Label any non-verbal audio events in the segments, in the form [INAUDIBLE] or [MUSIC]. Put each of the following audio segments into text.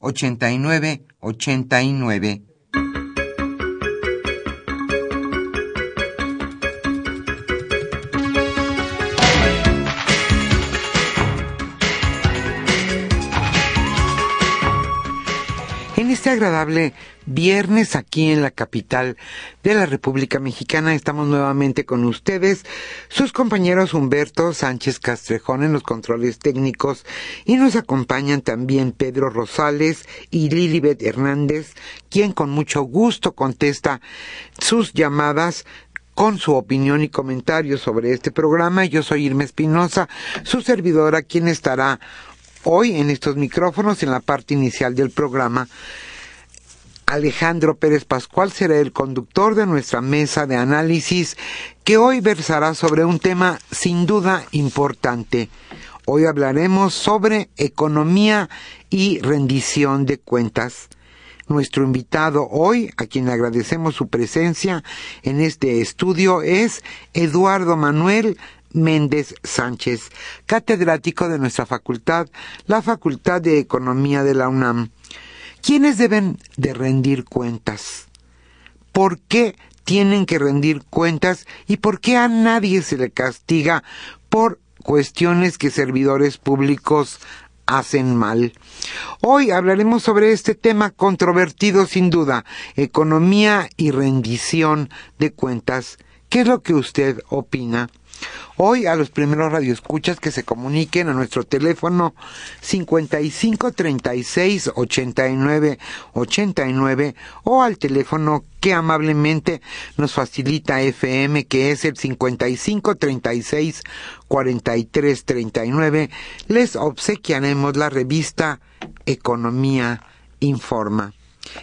89 89. Este agradable viernes aquí en la capital de la República Mexicana. Estamos nuevamente con ustedes, sus compañeros Humberto Sánchez Castrejón en los controles técnicos y nos acompañan también Pedro Rosales y Lilibet Hernández, quien con mucho gusto contesta sus llamadas con su opinión y comentarios sobre este programa. Yo soy Irma Espinosa, su servidora, quien estará hoy en estos micrófonos en la parte inicial del programa Alejandro Pérez Pascual será el conductor de nuestra mesa de análisis que hoy versará sobre un tema sin duda importante. Hoy hablaremos sobre economía y rendición de cuentas. Nuestro invitado hoy, a quien agradecemos su presencia en este estudio, es Eduardo Manuel Méndez Sánchez, catedrático de nuestra facultad, la Facultad de Economía de la UNAM. ¿Quiénes deben de rendir cuentas? ¿Por qué tienen que rendir cuentas y por qué a nadie se le castiga por cuestiones que servidores públicos hacen mal. Hoy hablaremos sobre este tema controvertido sin duda, economía y rendición de cuentas. ¿Qué es lo que usted opina? Hoy a los primeros radioescuchas que se comuniquen a nuestro teléfono 55 36 89 89 o al teléfono que amablemente nos facilita FM que es el 55 36 43 39 les obsequiaremos la revista Economía Informa.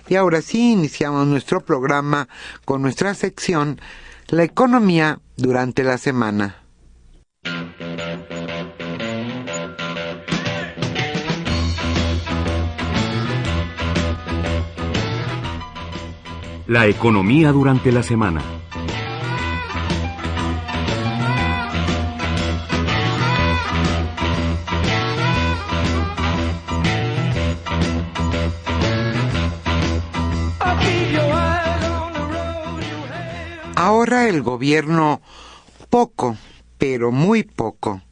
Y ahora sí iniciamos nuestro programa con nuestra sección La economía durante la semana. La economía durante la semana. Ahora el gobierno poco, pero muy poco.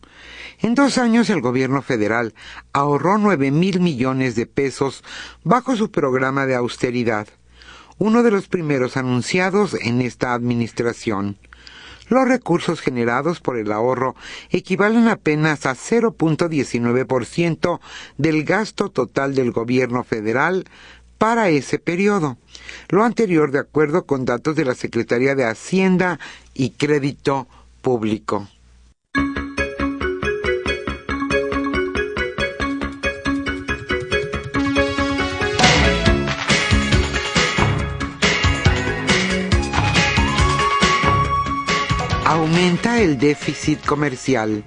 En dos años el gobierno federal ahorró nueve mil millones de pesos bajo su programa de austeridad uno de los primeros anunciados en esta administración. Los recursos generados por el ahorro equivalen apenas a 0.19% del gasto total del gobierno federal para ese periodo. Lo anterior de acuerdo con datos de la Secretaría de Hacienda y Crédito Público. aumenta el déficit comercial.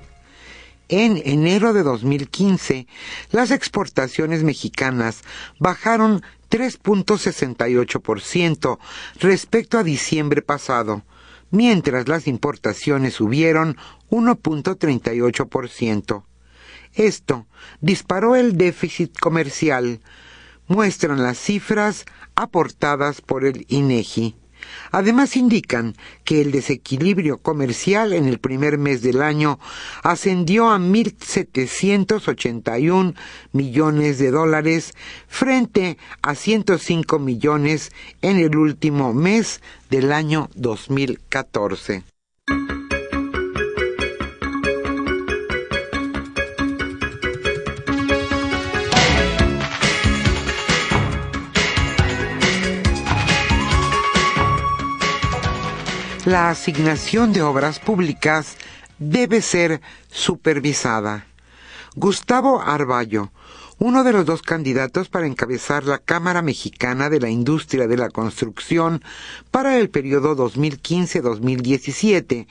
En enero de 2015, las exportaciones mexicanas bajaron 3.68% respecto a diciembre pasado, mientras las importaciones subieron 1.38%. Esto disparó el déficit comercial, muestran las cifras aportadas por el INEGI. Además indican que el desequilibrio comercial en el primer mes del año ascendió a 1.781 millones de dólares frente a 105 millones en el último mes del año 2014. La asignación de obras públicas debe ser supervisada. Gustavo Arballo, uno de los dos candidatos para encabezar la Cámara Mexicana de la Industria de la Construcción para el periodo 2015-2017,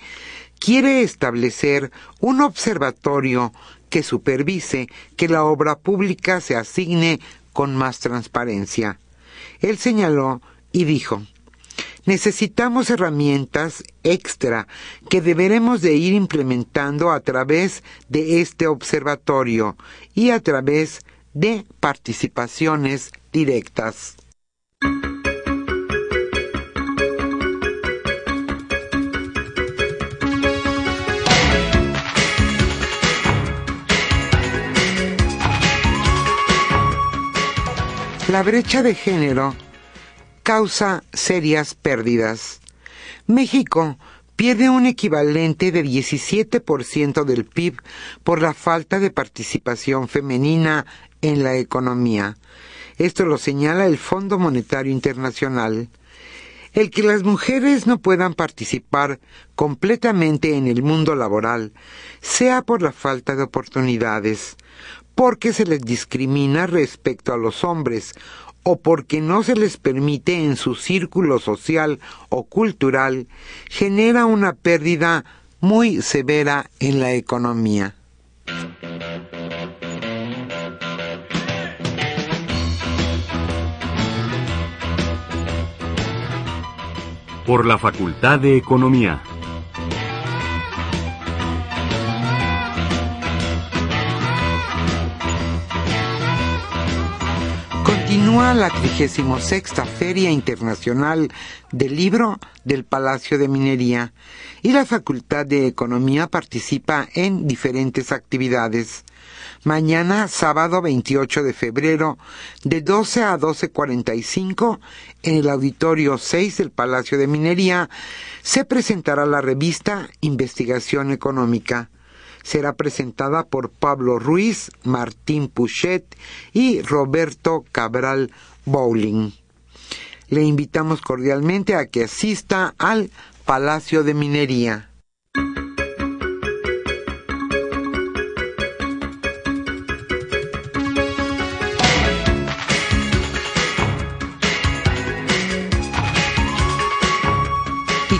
quiere establecer un observatorio que supervise que la obra pública se asigne con más transparencia. Él señaló y dijo, necesitamos herramientas extra que deberemos de ir implementando a través de este observatorio y a través de participaciones directas. La brecha de género causa serias pérdidas. México pierde un equivalente de 17% del PIB por la falta de participación femenina en la economía. Esto lo señala el Fondo Monetario Internacional. El que las mujeres no puedan participar completamente en el mundo laboral, sea por la falta de oportunidades, porque se les discrimina respecto a los hombres o porque no se les permite en su círculo social o cultural, genera una pérdida muy severa en la economía. Por la Facultad de Economía. Continúa la 36 Feria Internacional del Libro del Palacio de Minería y la Facultad de Economía participa en diferentes actividades. Mañana, sábado 28 de febrero, de 12 a 12.45, en el Auditorio 6 del Palacio de Minería, se presentará la revista Investigación Económica será presentada por Pablo Ruiz, Martín Puchet y Roberto Cabral Bowling. Le invitamos cordialmente a que asista al Palacio de Minería.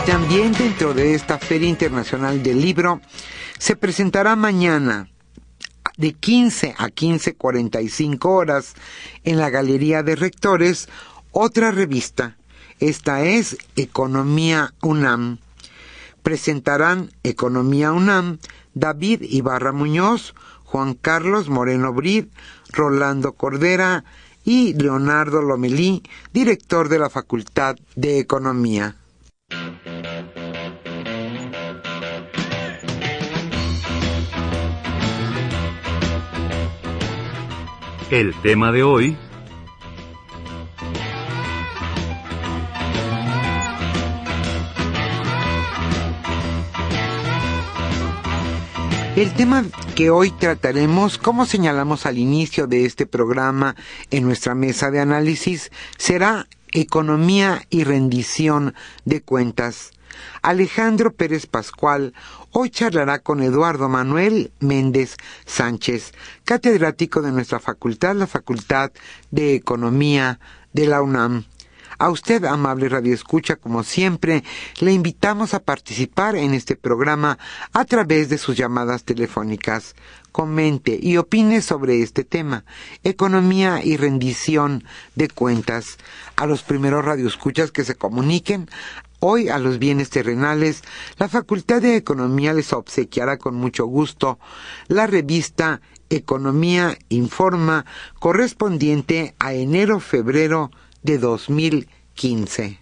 También dentro de esta Feria Internacional del Libro se presentará mañana de 15 a 15.45 horas en la Galería de Rectores otra revista. Esta es Economía UNAM. Presentarán Economía UNAM David Ibarra Muñoz, Juan Carlos Moreno Brid, Rolando Cordera y Leonardo Lomelí, director de la Facultad de Economía. El tema de hoy... El tema que hoy trataremos, como señalamos al inicio de este programa en nuestra mesa de análisis, será economía y rendición de cuentas. Alejandro Pérez Pascual hoy charlará con Eduardo Manuel Méndez Sánchez, catedrático de nuestra facultad, la Facultad de Economía de la UNAM. A usted, amable Radio Escucha, como siempre, le invitamos a participar en este programa a través de sus llamadas telefónicas. Comente y opine sobre este tema, economía y rendición de cuentas. A los primeros radioescuchas que se comuniquen Hoy a los bienes terrenales, la Facultad de Economía les obsequiará con mucho gusto la revista Economía Informa correspondiente a enero-febrero de 2015.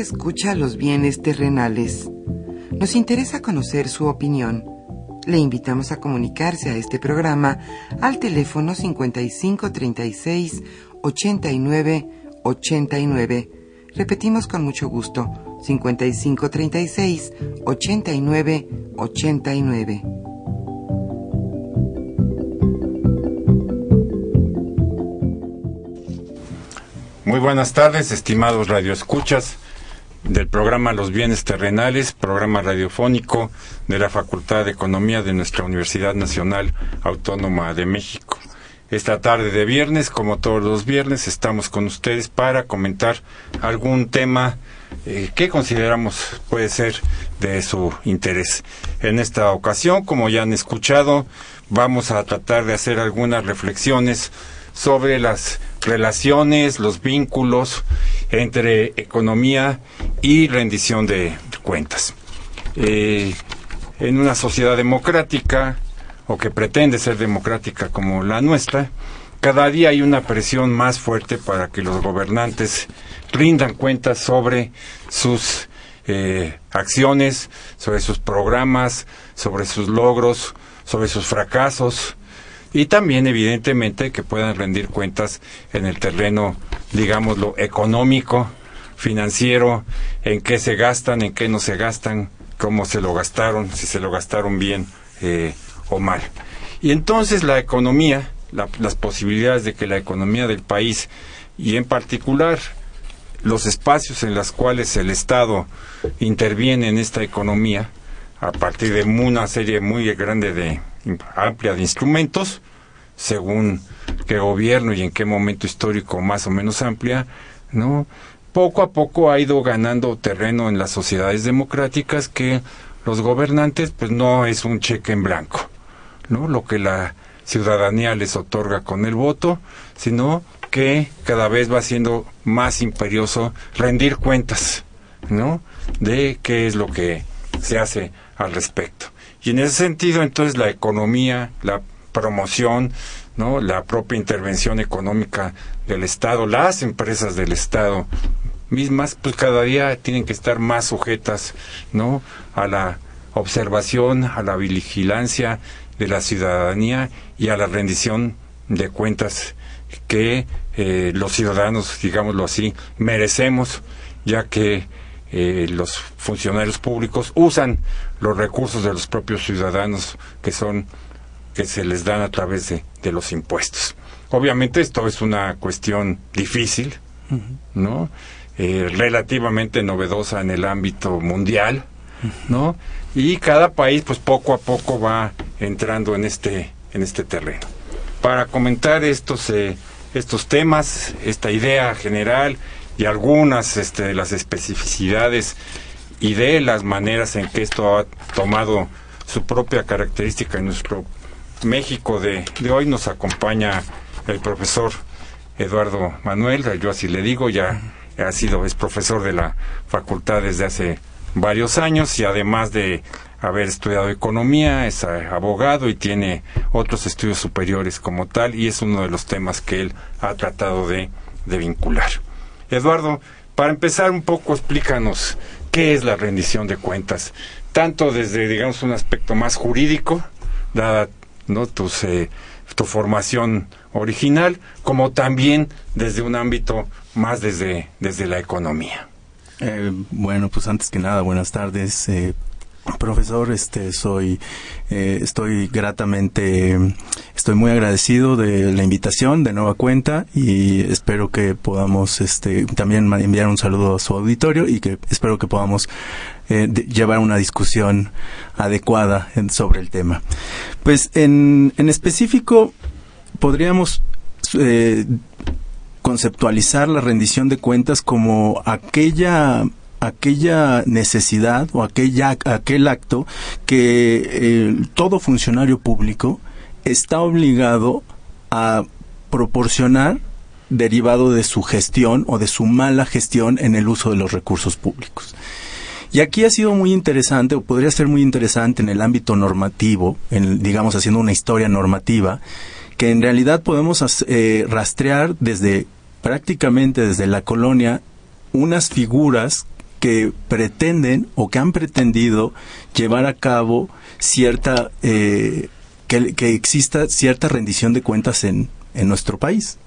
Escucha los bienes terrenales. Nos interesa conocer su opinión. Le invitamos a comunicarse a este programa al teléfono 5536 89 89. Repetimos con mucho gusto, 5536 89 89. Muy buenas tardes, estimados radioescuchas del programa Los Bienes Terrenales, programa radiofónico de la Facultad de Economía de nuestra Universidad Nacional Autónoma de México. Esta tarde de viernes, como todos los viernes, estamos con ustedes para comentar algún tema eh, que consideramos puede ser de su interés. En esta ocasión, como ya han escuchado, vamos a tratar de hacer algunas reflexiones sobre las relaciones, los vínculos entre economía y rendición de cuentas. Eh, en una sociedad democrática, o que pretende ser democrática como la nuestra, cada día hay una presión más fuerte para que los gobernantes rindan cuentas sobre sus eh, acciones, sobre sus programas, sobre sus logros, sobre sus fracasos, y también evidentemente que puedan rendir cuentas en el terreno, digámoslo, económico, financiero, en qué se gastan, en qué no se gastan, cómo se lo gastaron, si se lo gastaron bien eh, o mal. Y entonces la economía, las posibilidades de que la economía del país y en particular los espacios en los cuales el Estado interviene en esta economía, a partir de una serie muy grande de amplia de instrumentos, según qué gobierno y en qué momento histórico más o menos amplia, ¿no? Poco a poco ha ido ganando terreno en las sociedades democráticas que los gobernantes pues no es un cheque en blanco, ¿no? Lo que la ciudadanía les otorga con el voto, sino que cada vez va siendo más imperioso rendir cuentas, ¿no? De qué es lo que se hace al respecto. Y en ese sentido, entonces, la economía, la promoción, ¿no? la propia intervención económica del Estado, las empresas del Estado mismas, pues cada día tienen que estar más sujetas, ¿no? a la observación, a la vigilancia de la ciudadanía y a la rendición de cuentas que eh, los ciudadanos, digámoslo así, merecemos, ya que eh, los funcionarios públicos usan los recursos de los propios ciudadanos que son que se les dan a través de, de los impuestos. Obviamente esto es una cuestión difícil, ¿no? Eh, relativamente novedosa en el ámbito mundial, ¿no? Y cada país, pues poco a poco va entrando en este, en este terreno. Para comentar estos, eh, estos temas, esta idea general y algunas este, de las especificidades y de las maneras en que esto ha tomado su propia característica en nuestro México de, de hoy, nos acompaña el profesor Eduardo Manuel, yo así le digo, ya ha sido, es profesor de la facultad desde hace varios años y además de haber estudiado economía, es abogado y tiene otros estudios superiores como tal y es uno de los temas que él ha tratado de, de vincular. Eduardo, para empezar un poco, explícanos qué es la rendición de cuentas, tanto desde, digamos, un aspecto más jurídico, dada ¿no? Tus, eh, tu formación original, como también desde un ámbito más desde, desde la economía. Eh, bueno, pues antes que nada, buenas tardes. Eh, profesor, este, soy, eh, estoy gratamente, estoy muy agradecido de la invitación de nueva cuenta y espero que podamos, este, también enviar un saludo a su auditorio y que espero que podamos llevar una discusión adecuada sobre el tema. Pues en, en específico podríamos conceptualizar la rendición de cuentas como aquella aquella necesidad o aquella, aquel acto que eh, todo funcionario público está obligado a proporcionar derivado de su gestión o de su mala gestión en el uso de los recursos públicos. Y aquí ha sido muy interesante, o podría ser muy interesante en el ámbito normativo, en, digamos haciendo una historia normativa, que en realidad podemos eh, rastrear desde prácticamente desde la colonia unas figuras que pretenden o que han pretendido llevar a cabo cierta eh, que, que, exista cierta rendición de cuentas en, en nuestro país.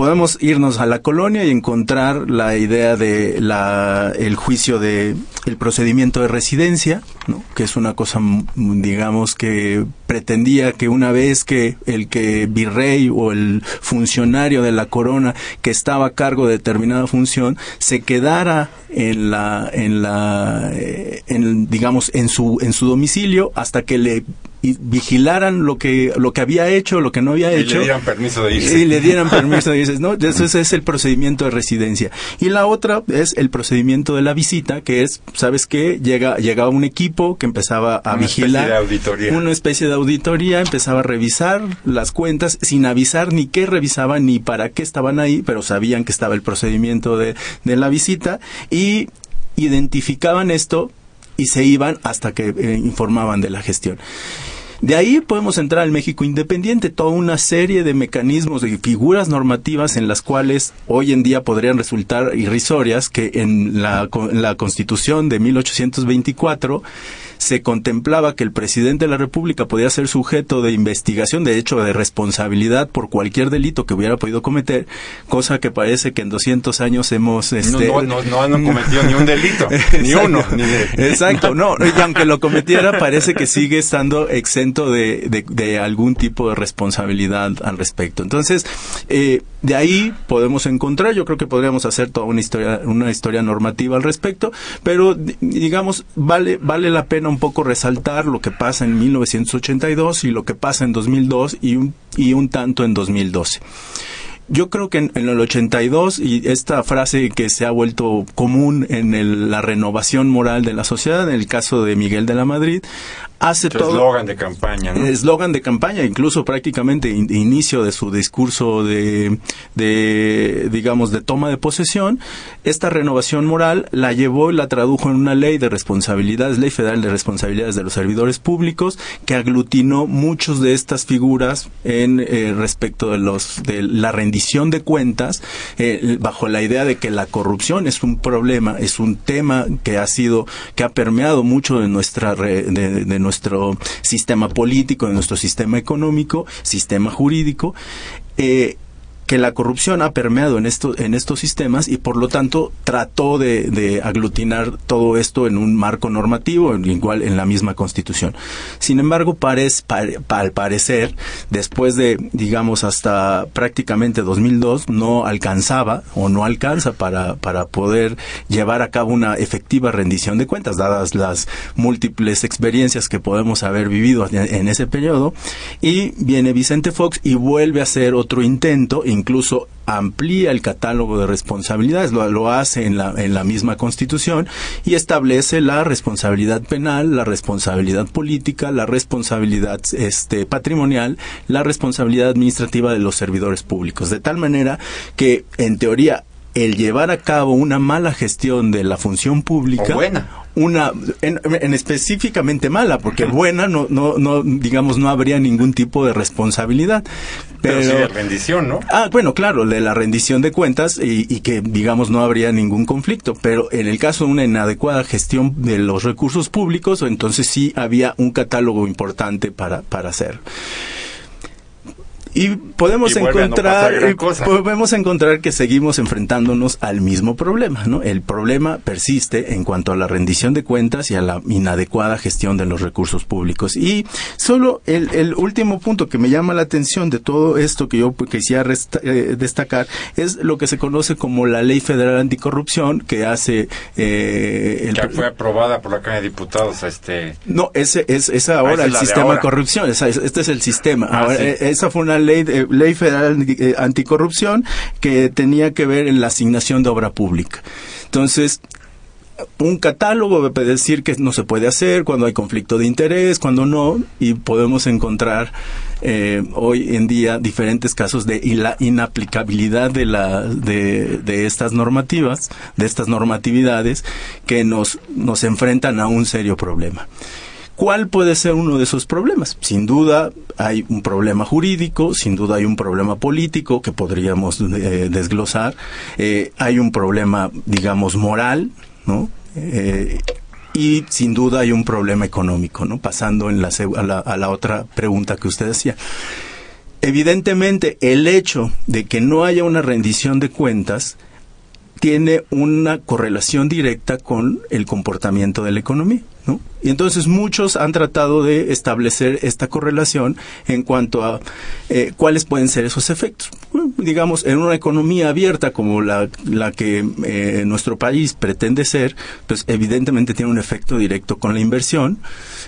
podemos irnos a la colonia y encontrar la idea de la, el juicio de el procedimiento de residencia, ¿no? que es una cosa, digamos, que pretendía que una vez que el que virrey o el funcionario de la corona que estaba a cargo de determinada función se quedara en la, en la, eh, en, digamos, en su, en su domicilio hasta que le y vigilaran lo que lo que había hecho, lo que no había hecho. Y le dieran permiso de irse. Y le dieran permiso de irse. No, eso es el procedimiento de residencia. Y la otra es el procedimiento de la visita, que es, ¿sabes qué? Llega, llegaba un equipo que empezaba a una vigilar. Especie de auditoría. Una especie de auditoría, empezaba a revisar las cuentas sin avisar ni qué revisaban ni para qué estaban ahí, pero sabían que estaba el procedimiento de, de la visita y identificaban esto y se iban hasta que eh, informaban de la gestión. De ahí podemos entrar al México independiente, toda una serie de mecanismos y figuras normativas en las cuales hoy en día podrían resultar irrisorias que en la, la Constitución de 1824 se contemplaba que el presidente de la República podía ser sujeto de investigación, de hecho de responsabilidad por cualquier delito que hubiera podido cometer, cosa que parece que en 200 años hemos... Este... No, no, no, no han cometido ni un delito, [LAUGHS] ni uno. Ni de... Exacto, no, [LAUGHS] y aunque lo cometiera parece que sigue estando exento de, de, de algún tipo de responsabilidad al respecto. Entonces, eh, de ahí podemos encontrar, yo creo que podríamos hacer toda una historia, una historia normativa al respecto, pero digamos, vale, vale la pena un poco resaltar lo que pasa en 1982 y lo que pasa en 2002 y un, y un tanto en 2012. Yo creo que en, en, el 82, y esta frase que se ha vuelto común en el, la renovación moral de la sociedad, en el caso de Miguel de la Madrid, hace Su todo. eslogan de campaña, ¿no? Eslogan de campaña, incluso prácticamente in, inicio de su discurso de, de, digamos, de toma de posesión. Esta renovación moral la llevó y la tradujo en una ley de responsabilidades, ley federal de responsabilidades de los servidores públicos, que aglutinó muchos de estas figuras en eh, respecto de los de la rendición de cuentas, eh, bajo la idea de que la corrupción es un problema, es un tema que ha sido, que ha permeado mucho de nuestra de, de nuestro sistema político, de nuestro sistema económico, sistema jurídico, eh, que la corrupción ha permeado en, esto, en estos sistemas y por lo tanto trató de, aglutinar todo esto en un marco normativo, igual en la misma constitución. Sin embargo, parece, al parecer, después de, digamos, hasta prácticamente 2002, no alcanzaba o no alcanza para, para poder llevar a cabo una efectiva rendición de cuentas, dadas las múltiples experiencias que podemos haber vivido en, ese periodo. Y viene Vicente Fox y vuelve a hacer otro intento, incluso amplía el catálogo de responsabilidades, lo, lo, hace en la, en la misma Constitución y establece la responsabilidad penal, la responsabilidad política, la responsabilidad este, patrimonial, la responsabilidad administrativa de los servidores públicos. De tal manera que, en teoría, el llevar a cabo una mala gestión de la función pública buena. una en, específicamente mala porque buena no no no digamos no habría ningún tipo de responsabilidad. Pero, sí de rendición no ah bueno claro de la rendición de cuentas y, y, que digamos no habría ningún conflicto. Pero en el caso de una inadecuada gestión de los recursos públicos entonces sí había un catálogo importante para para hacer y podemos encontrar podemos encontrar que seguimos enfrentándonos al mismo problema no el problema persiste en cuanto a la rendición de cuentas y a la inadecuada gestión de los recursos públicos. Y solo el, el último punto que me llama la atención de todo esto que yo quisiera eh, destacar es lo que se conoce como la ley federal anticorrupción que hace eh, el, que fue aprobada por la Cámara de Diputados este no ese es, es ahora el sistema de corrupción este es el sistema. Ah, ahora, eh, esa fue una ley, ley federal eh, anticorrupción que tenía que ver en la asignación de obra pública. Entonces, un catálogo de decir que no se puede hacer, cuando hay conflicto de interés, cuando no, y podemos encontrar eh, hoy en día diferentes casos de la inaplicabilidad de, la, de, de, estas normativas, de estas normatividades que nos, nos enfrentan a un serio problema. ¿Cuál puede ser uno de esos problemas? Sin duda hay un problema jurídico, sin duda hay un problema político que podríamos eh, desglosar, eh, hay un problema, digamos, moral, ¿no? Eh, y sin duda hay un problema económico, ¿no? Pasando en a, la, a la otra pregunta que usted decía. Evidentemente, el hecho de que no haya una rendición de cuentas tiene una correlación directa con el comportamiento de la economía. Y entonces muchos han tratado de establecer esta correlación en cuanto a eh, cuáles pueden ser esos efectos. digamos, en una economía abierta como la, la que eh, nuestro país pretende ser, pues evidentemente tiene un efecto directo con la inversión.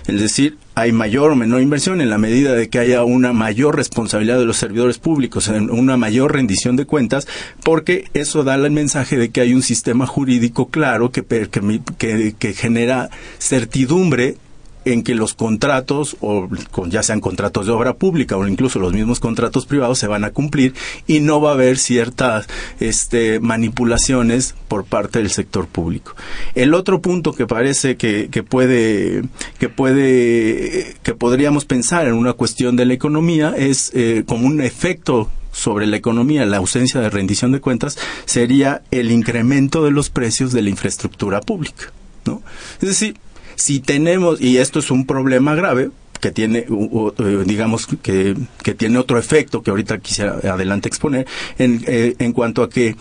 Es decir, hay mayor o menor inversión en la medida de que haya una mayor responsabilidad de los servidores públicos, una mayor rendición de cuentas, porque eso da el mensaje de que hay un sistema jurídico claro que, que, que genera certidumbre en que los contratos, o ya sean contratos de obra pública o incluso los mismos contratos privados, se van a cumplir y no va a haber ciertas este, manipulaciones por parte del sector público. El otro punto que parece que, que puede, que puede, que podríamos pensar en una cuestión de la economía es eh, como un efecto sobre la economía, la ausencia de rendición de cuentas, sería el incremento de los precios de la infraestructura pública. ¿no? Es decir, si tenemos, y esto es un problema grave, que tiene, eh, digamos, que, que tiene otro efecto que ahorita quisiera adelante exponer, en, eh, en cuanto a que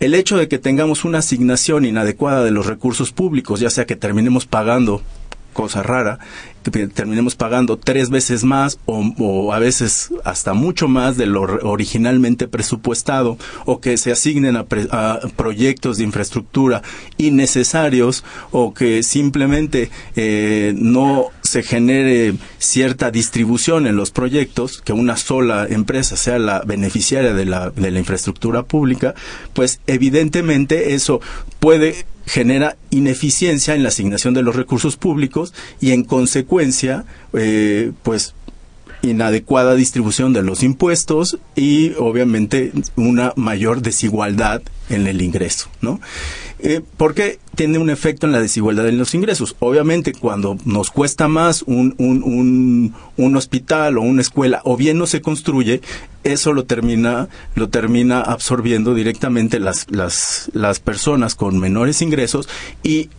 el hecho de que tengamos una asignación inadecuada de los recursos públicos, ya sea que terminemos pagando cosa rara, terminemos pagando tres veces más o, a veces hasta mucho más de lo originalmente presupuestado o que se asignen a, proyectos de infraestructura innecesarios o que simplemente eh, no se genere cierta distribución en los proyectos, que una sola empresa sea la beneficiaria de la, de la infraestructura pública, pues evidentemente eso puede genera ineficiencia en la asignación de los recursos públicos y en consecuencia, eh, pues inadecuada distribución de los impuestos y obviamente una mayor desigualdad en el ingreso, ¿no? Eh, porque tiene un efecto en la desigualdad en los ingresos. Obviamente, cuando nos cuesta más un, un, un, hospital o una escuela, o bien no se construye, eso lo termina, lo termina absorbiendo directamente las, las, las personas con menores ingresos y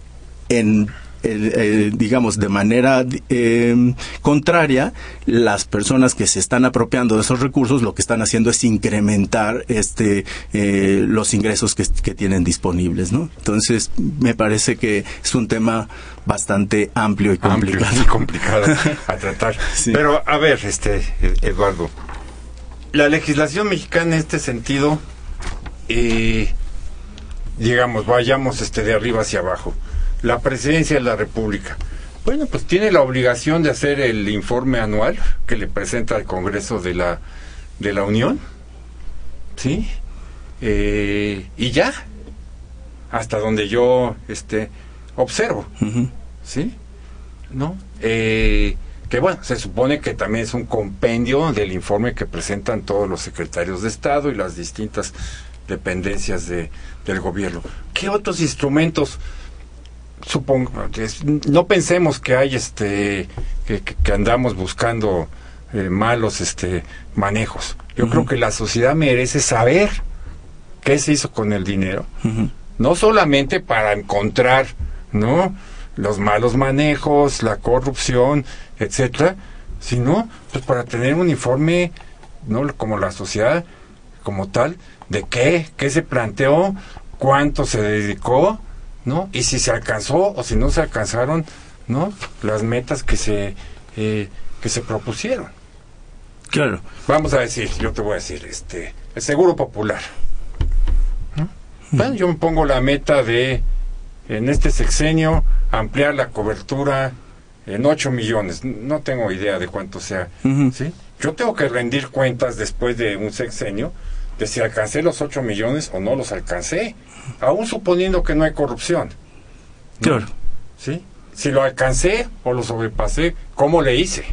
en eh, digamos, de manera em, contraria, las personas que se están apropiando de esos recursos lo que están haciendo es incrementar este eh, los ingresos que, tienen disponibles, ¿no? Entonces, me parece que es un tema bastante amplio y complicado. Amplio y complicado [LAUGHS] a tratar. [LAUGHS] Pero, a ver, este, Eduardo, la legislación mexicana en este sentido, eh, digamos, vayamos este de arriba hacia abajo la presidencia de la República. Bueno, pues tiene la obligación de hacer el informe anual que le presenta al Congreso de la, de la Unión. ¿Sí? Eh, y ya. Hasta donde yo este, observo. ¿Sí? ¿No? Eh, que bueno, se supone que también es un compendio del informe que presentan todos los secretarios de Estado y las distintas dependencias de, del gobierno. ¿Qué otros instrumentos supongo, no pensemos que hay este, que, andamos buscando eh, malos este manejos. Yo creo que la sociedad merece saber qué se hizo con el dinero, no solamente para encontrar, ¿no? los malos manejos, la corrupción, etcétera, sino pues para tener un informe, no como la sociedad como tal, de qué, qué se planteó, cuánto se dedicó, ¿no? Y si se alcanzó o si no se alcanzaron, ¿no? Las metas que se, eh, que se propusieron. Claro. Vamos a decir, yo te voy a decir, este, el seguro popular. Bueno, yo me pongo la meta de, en este sexenio, ampliar la cobertura en 8 millones. No tengo idea de cuánto sea. ¿sí? Yo tengo que rendir cuentas después de un sexenio de si alcancé los 8 millones o no los alcancé aún suponiendo que no hay corrupción. Claro. ¿Sí? Si lo alcancé o lo sobrepasé, ¿cómo le hice?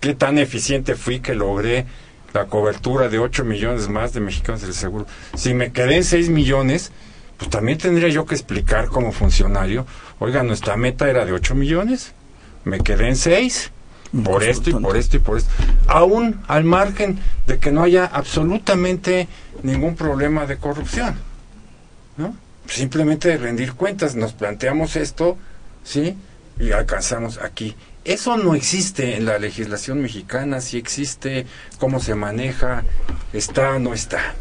¿Qué tan eficiente fui que logré la cobertura de 8 millones más de mexicanos del seguro? Si me quedé en 6 millones, pues también tendría yo que explicar como funcionario, oiga, nuestra meta era de 8 millones, me quedé en 6 por esto y por esto y por esto. Aún al margen de que no haya absolutamente ningún problema de corrupción. ¿No? Simplemente de rendir cuentas, nos planteamos esto, ¿sí? Y alcanzamos aquí. Eso no existe en la legislación mexicana, si existe, cómo se maneja, está, no está.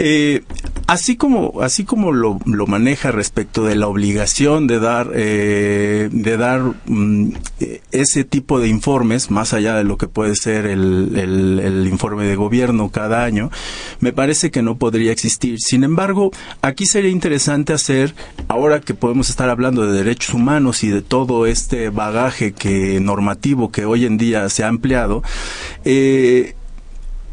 Eh, así como así como lo, lo, maneja respecto de la obligación de dar eh, de dar mm, ese tipo de informes más allá de lo que puede ser el, el, informe de gobierno cada año me parece que no podría existir. Sin embargo aquí sería interesante hacer ahora que podemos estar hablando de derechos humanos y de todo este bagaje que normativo que hoy en día se ha ampliado eh,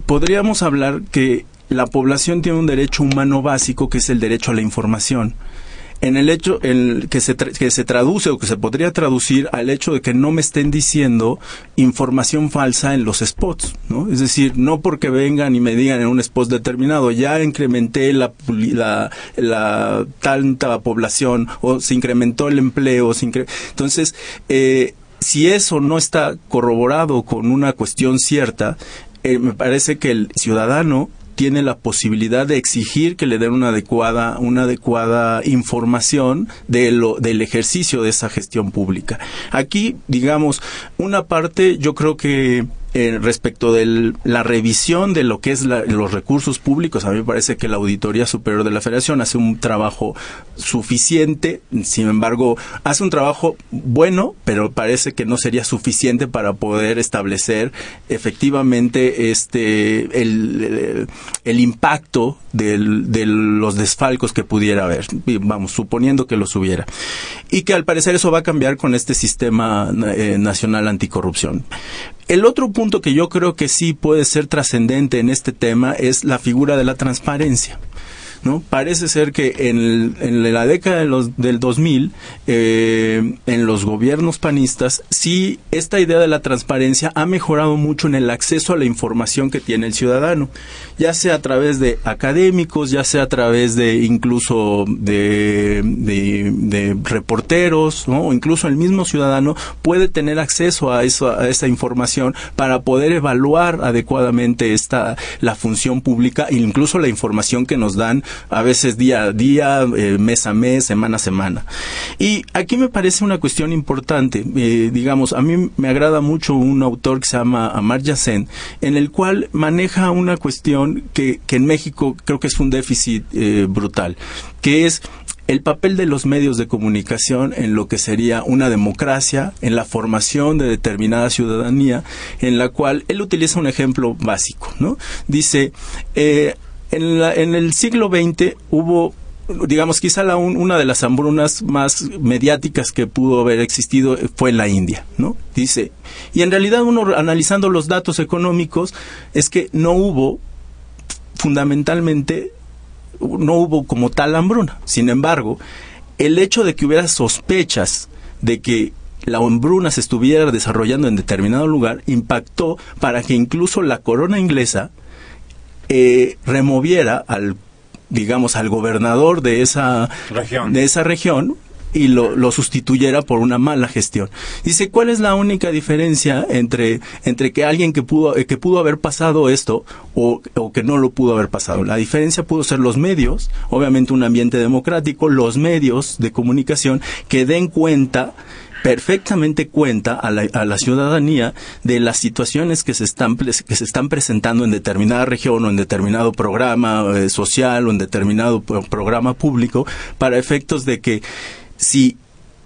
podríamos hablar que la población tiene un derecho humano básico que es el derecho a la información. En el hecho en que, se que se traduce o que se podría traducir al hecho de que no me estén diciendo información falsa en los spots, ¿no? Es decir, no porque vengan y me digan en un spot determinado, ya incrementé la, la, la tanta población o se incrementó el empleo, entonces, eh, si eso no está corroborado con una cuestión cierta, eh, me parece que el ciudadano tiene la posibilidad de exigir que le den una adecuada, una adecuada información de lo, del ejercicio de esa gestión pública. Aquí, digamos, una parte yo creo que eh, respecto de la revisión de lo que es los recursos públicos, a mí me parece que la Auditoría Superior de la Federación hace un trabajo suficiente, sin embargo, hace un trabajo bueno, pero parece que no sería suficiente para poder establecer efectivamente este el, el impacto del, de los desfalcos que pudiera haber, vamos, suponiendo que los hubiera. Y que al parecer eso va a cambiar con este sistema eh, nacional anticorrupción. El otro punto que yo creo que sí puede ser trascendente en este tema es la figura de la transparencia. ¿No? Parece ser que en, la década de los, del 2000, eh, en los gobiernos panistas, sí, esta idea de la transparencia ha mejorado mucho en el acceso a la información que tiene el ciudadano, ya sea a través de académicos, ya sea a través de incluso de, de, reporteros, ¿no? o incluso el mismo ciudadano puede tener acceso a, eso, a esa información para poder evaluar adecuadamente esta, la función pública e incluso la información que nos dan a veces día a día, eh, mes a mes, semana a semana. Y aquí me parece una cuestión importante, eh, digamos, a mí me agrada mucho un autor que se llama Amartya Sen, en el cual maneja una cuestión que, que en México creo que es un déficit eh, brutal, que es el papel de los medios de comunicación en lo que sería una democracia, en la formación de determinada ciudadanía, en la cual él utiliza un ejemplo básico, ¿no? Dice, eh, en, en el siglo XX hubo digamos, quizá la una de las hambrunas más mediáticas que pudo haber existido fue en la India, ¿no? Dice, y en realidad uno analizando los datos económicos es que no hubo fundamentalmente no hubo como tal hambruna. Sin embargo, el hecho de que hubiera sospechas de que la hambruna se estuviera desarrollando en determinado lugar impactó para que incluso la corona inglesa eh, removiera al digamos al gobernador de esa de esa región y lo, lo, sustituyera por una mala gestión. Dice, ¿cuál es la única diferencia entre, entre que alguien que pudo, eh, que pudo haber pasado esto o, o, que no lo pudo haber pasado? La diferencia pudo ser los medios, obviamente un ambiente democrático, los medios de comunicación que den cuenta perfectamente cuenta a la, a la, ciudadanía de las situaciones que se están que se están presentando en determinada región o en determinado programa eh, social o en determinado programa público para efectos de que si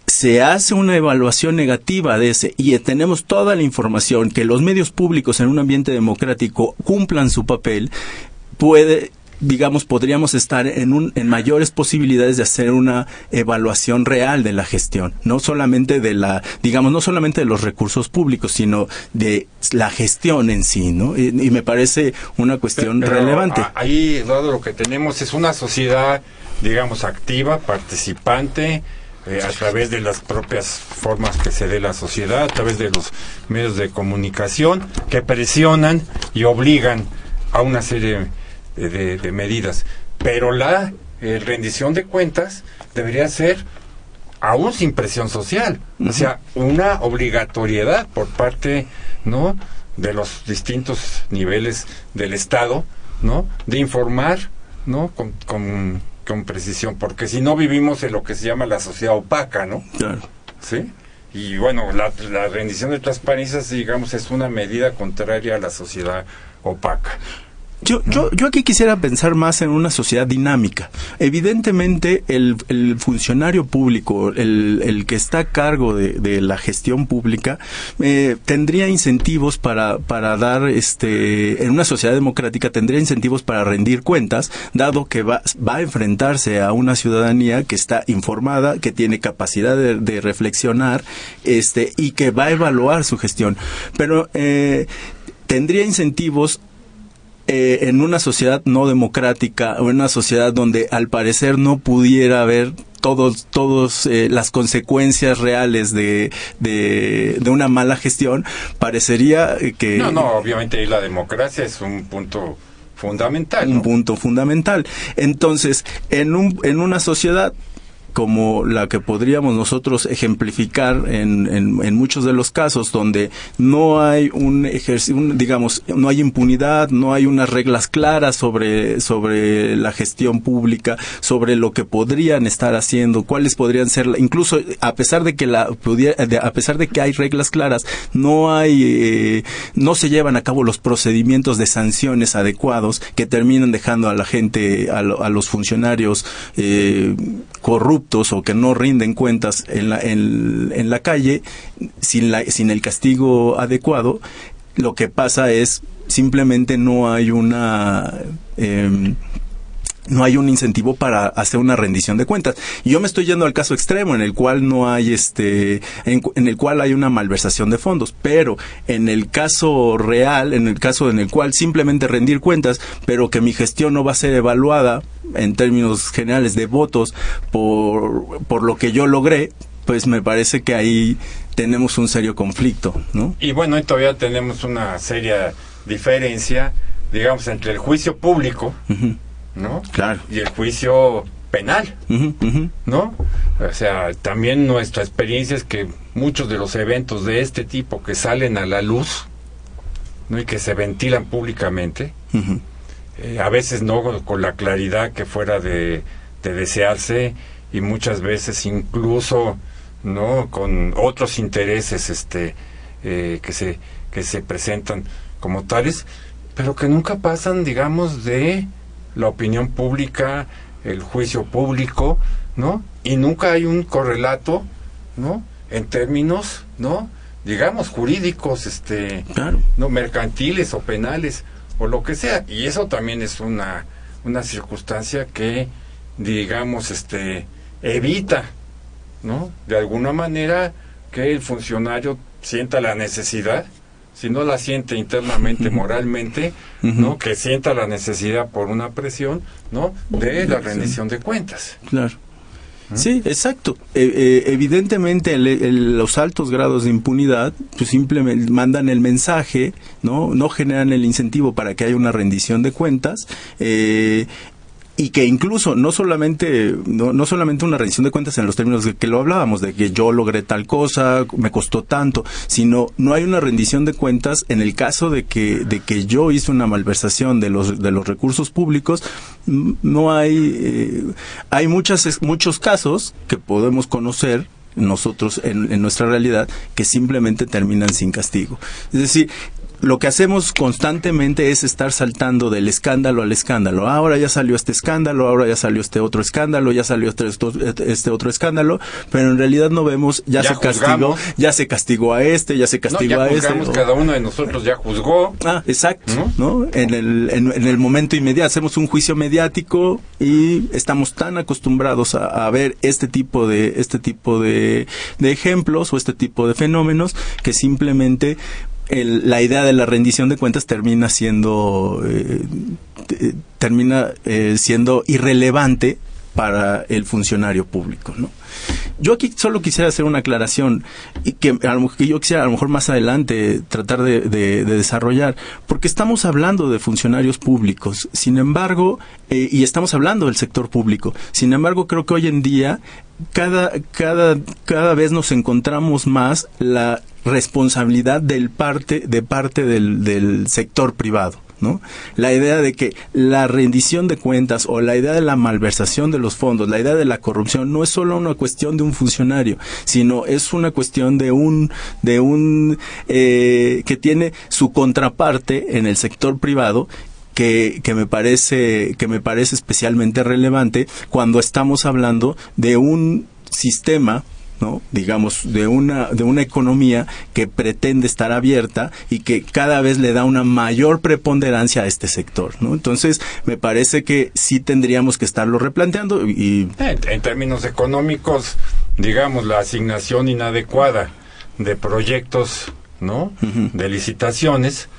se hace una evaluación negativa de ese y tenemos toda la información que los medios públicos en un ambiente democrático cumplan su papel, puede digamos, podríamos estar en, un, en mayores posibilidades de hacer una evaluación real de la gestión, no solamente de la, digamos, no solamente de los recursos públicos, sino de la gestión en sí, ¿no? Y, y me parece una cuestión Pero relevante. Ahí, Eduardo, lo que tenemos es una sociedad, digamos, activa, participante, eh, a través de las propias formas que se dé la sociedad, a través de los medios de comunicación, que presionan y obligan a una serie de, de, medidas. Pero la eh, rendición de cuentas debería ser aún sin presión social, uh -huh. o sea, una obligatoriedad por parte, ¿no? de los distintos niveles del Estado, ¿no? de informar, ¿no? con, con con precisión, porque si no vivimos en lo que se llama la sociedad opaca, ¿no? Claro. ¿Sí? Y bueno, la, la rendición de transparencia, digamos, es una medida contraria a la sociedad opaca. Yo, yo, yo aquí quisiera pensar más en una sociedad dinámica. Evidentemente, el, el funcionario público, el, el, que está a cargo de, de la gestión pública, eh, tendría incentivos para, para dar, este, en una sociedad democrática, tendría incentivos para rendir cuentas, dado que va, va a enfrentarse a una ciudadanía que está informada, que tiene capacidad de, de reflexionar, este, y que va a evaluar su gestión. Pero, eh, tendría incentivos eh, en una sociedad no democrática o en una sociedad donde al parecer no pudiera haber todos todos eh, las consecuencias reales de, de, de una mala gestión parecería que no no obviamente la democracia es un punto fundamental un punto fundamental. Entonces en un en una sociedad como la que podríamos nosotros ejemplificar en, en, muchos de los casos donde no hay un ejercicio, digamos, no hay impunidad, no hay unas reglas claras sobre, sobre la gestión pública, sobre lo que podrían estar haciendo, cuáles podrían ser, incluso a pesar de que la a pesar de que hay reglas claras, no hay, eh, no se llevan a cabo los procedimientos de sanciones adecuados que terminan dejando a la gente, a, a los funcionarios eh, corruptos o que no rinden cuentas en la, en, la calle sin, la, sin el castigo adecuado, lo que pasa es simplemente no hay una... Eh, no hay un incentivo para hacer una rendición de cuentas. Y yo me estoy yendo al caso extremo en el cual no hay este, en, en, el cual hay una malversación de fondos, pero en el caso real, en el caso en el cual simplemente rendir cuentas, pero que mi gestión no va a ser evaluada en términos generales de votos por, por lo que yo logré, pues me parece que ahí tenemos un serio conflicto, ¿no? Y bueno, y todavía tenemos una seria diferencia, digamos, entre el juicio público, uh -huh ¿no? Claro. Y el juicio penal, uh -huh, uh -huh. ¿no? O sea, también nuestra experiencia es que muchos de los eventos de este tipo que salen a la luz, ¿no? Y que se ventilan públicamente, uh -huh. eh, a veces no con la claridad que fuera de, de desearse y muchas veces incluso no con otros intereses este eh, que se que se presentan como tales pero que nunca pasan digamos de la opinión pública el juicio público no y nunca hay un correlato no en términos no digamos jurídicos este no mercantiles o penales o lo que sea. Y eso también es una una circunstancia que digamos este evita no de alguna manera que el funcionario sienta la necesidad si no la siente internamente moralmente no que sienta la necesidad por una presión no de la rendición de cuentas. Claro. Sí, exacto. E, e, evidentemente los altos grados de impunidad pues simplemente mandan el mensaje, no, no generan el incentivo para que haya una rendición de cuentas. Eh, y que incluso no solamente no, no, solamente una rendición de cuentas en los términos de que lo hablábamos de que yo logré tal cosa me costó tanto sino no hay una rendición de cuentas en el caso de que de que yo hice una malversación de los de los recursos públicos no hay eh, hay muchas muchos casos que podemos conocer nosotros en, en, nuestra realidad que simplemente terminan sin castigo. Es decir, lo que hacemos constantemente es estar saltando del escándalo al escándalo. ahora ya salió este escándalo, ahora ya salió este otro escándalo, ya salió este, este otro escándalo, pero en realidad no vemos, ya, se castigó, ya se castigó a este, ya se castigó a este. cada uno de nosotros ya juzgó. Ah, exacto, ¿no? En, el, en, el momento inmediato hacemos un juicio mediático y estamos tan acostumbrados a, a ver este tipo de, este tipo de, de ejemplos o este tipo de fenómenos que simplemente la idea de la rendición de cuentas termina siendo eh, termina eh, siendo irrelevante para el funcionario público, ¿no? Yo aquí solo quisiera hacer una aclaración y que, que yo quisiera a lo mejor más adelante tratar de, desarrollar, porque estamos hablando de funcionarios públicos, sin embargo, eh, y estamos hablando del sector público, sin embargo creo que hoy en día cada, cada, cada vez nos encontramos más la responsabilidad del parte, de parte del, del sector privado. ¿No? La idea de que la rendición de cuentas o la idea de la malversación de los fondos, la idea de la corrupción no es solo una cuestión de un funcionario, sino es una cuestión de un de un eh, que tiene su contraparte en el sector privado que, que, me parece que me parece especialmente relevante cuando estamos hablando de un sistema ¿no? digamos, de una, de una economía que pretende estar abierta y que cada vez le da una mayor preponderancia a este sector, ¿no? Entonces, me parece que sí tendríamos que estarlo replanteando y... En, términos económicos, digamos, la asignación inadecuada de proyectos, ¿no? De licitaciones,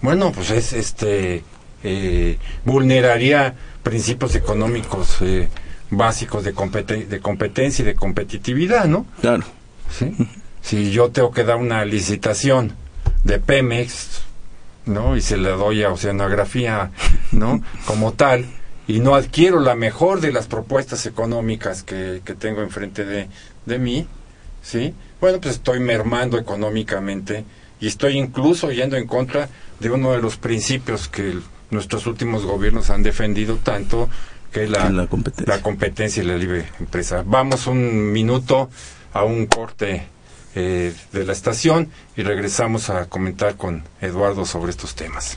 bueno, pues es este... Eh, vulneraría principios económicos eh, básicos de, de competencia y de competitividad, ¿no? Claro. ¿Sí? Si yo tengo que dar una licitación de Pemex, ¿no? Y se la doy a Oceanografía, ¿no? Como tal, y no adquiero la mejor de las propuestas económicas que, que tengo enfrente de, de mí, ¿sí? Bueno, pues estoy mermando económicamente y estoy incluso yendo en contra de uno de los principios que nuestros últimos gobiernos han defendido tanto, que es la, competencia. y la libre empresa. Vamos un minuto a un corte eh, de la estación y regresamos a comentar con Eduardo sobre estos temas.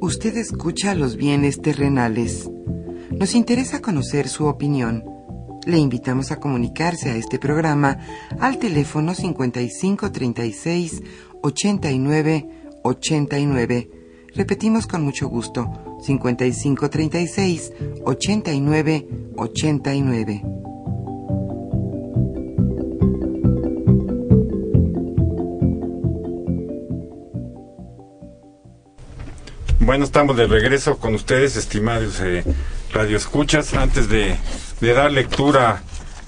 Usted escucha los bienes terrenales. Nos interesa conocer su opinión. Le invitamos a comunicarse a este programa al teléfono 5536 89 89. Repetimos con mucho gusto, 5536 89 89. Bueno, estamos de regreso con ustedes, estimados eh, radioescuchas. Antes de, dar lectura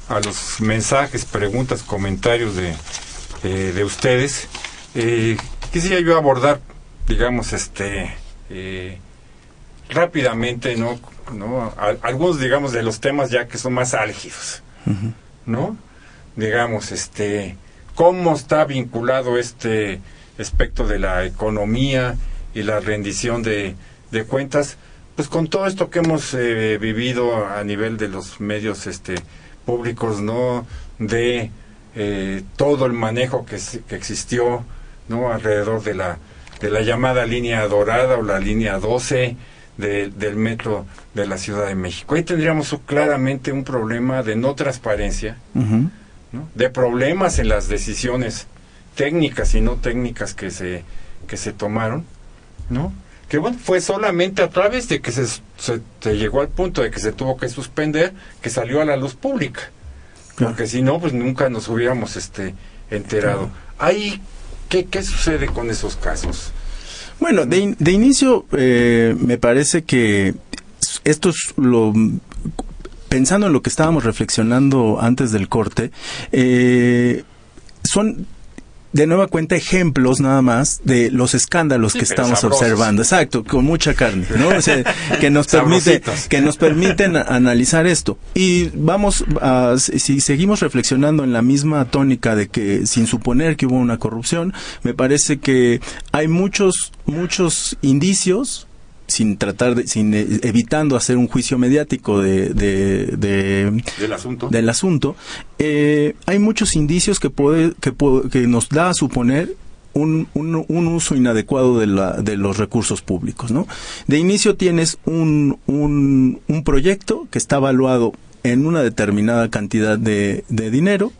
a los mensajes, preguntas, comentarios de, eh, de ustedes, eh, quisiera yo abordar, digamos, este, eh, rápidamente, ¿no? ¿no? A- algunos, digamos, de los temas ya que son más álgidos, ¿no? Digamos, este, cómo está vinculado este aspecto de la economía y la rendición de, de cuentas, pues con todo esto que hemos eh, vivido a nivel de los medios este públicos, ¿no? De eh, todo el manejo que existió, ¿no? Alrededor de la, de la llamada línea dorada o la línea 12 de- del metro de la Ciudad de México. Ahí tendríamos claramente un problema de no transparencia, de problemas en las decisiones técnicas y no técnicas que se que se tomaron, ¿no? Que bueno, fue solamente a través de que se, se- se llegó al punto de que se tuvo que suspender que salió a la luz pública. Claro. Porque si no, pues nunca nos hubiéramos este enterado. Ahí, ¿qué, ¿qué sucede con esos casos? Bueno, de inicio eh, me parece que esto es lo pensando en lo que estábamos reflexionando antes del corte, eh, son de nueva cuenta ejemplos nada más de los escándalos Sí, que estamos sabrosos. observando. Exacto, con mucha carne, ¿no? O sea, que nos [LAUGHS] permite que nos permiten analizar esto. Y vamos a si seguimos reflexionando en la misma tónica de que sin suponer que hubo una corrupción, me parece que hay muchos muchos indicios sin tratar de, sin eh, evitando hacer un juicio mediático de, de, de- Del asunto. del asunto, eh, hay muchos indicios que, puede, que, que nos da a suponer un, un- un uso inadecuado de, la, de los recursos públicos. ¿no? De inicio tienes un, un, un proyecto que está evaluado en una determinada cantidad de, de dinero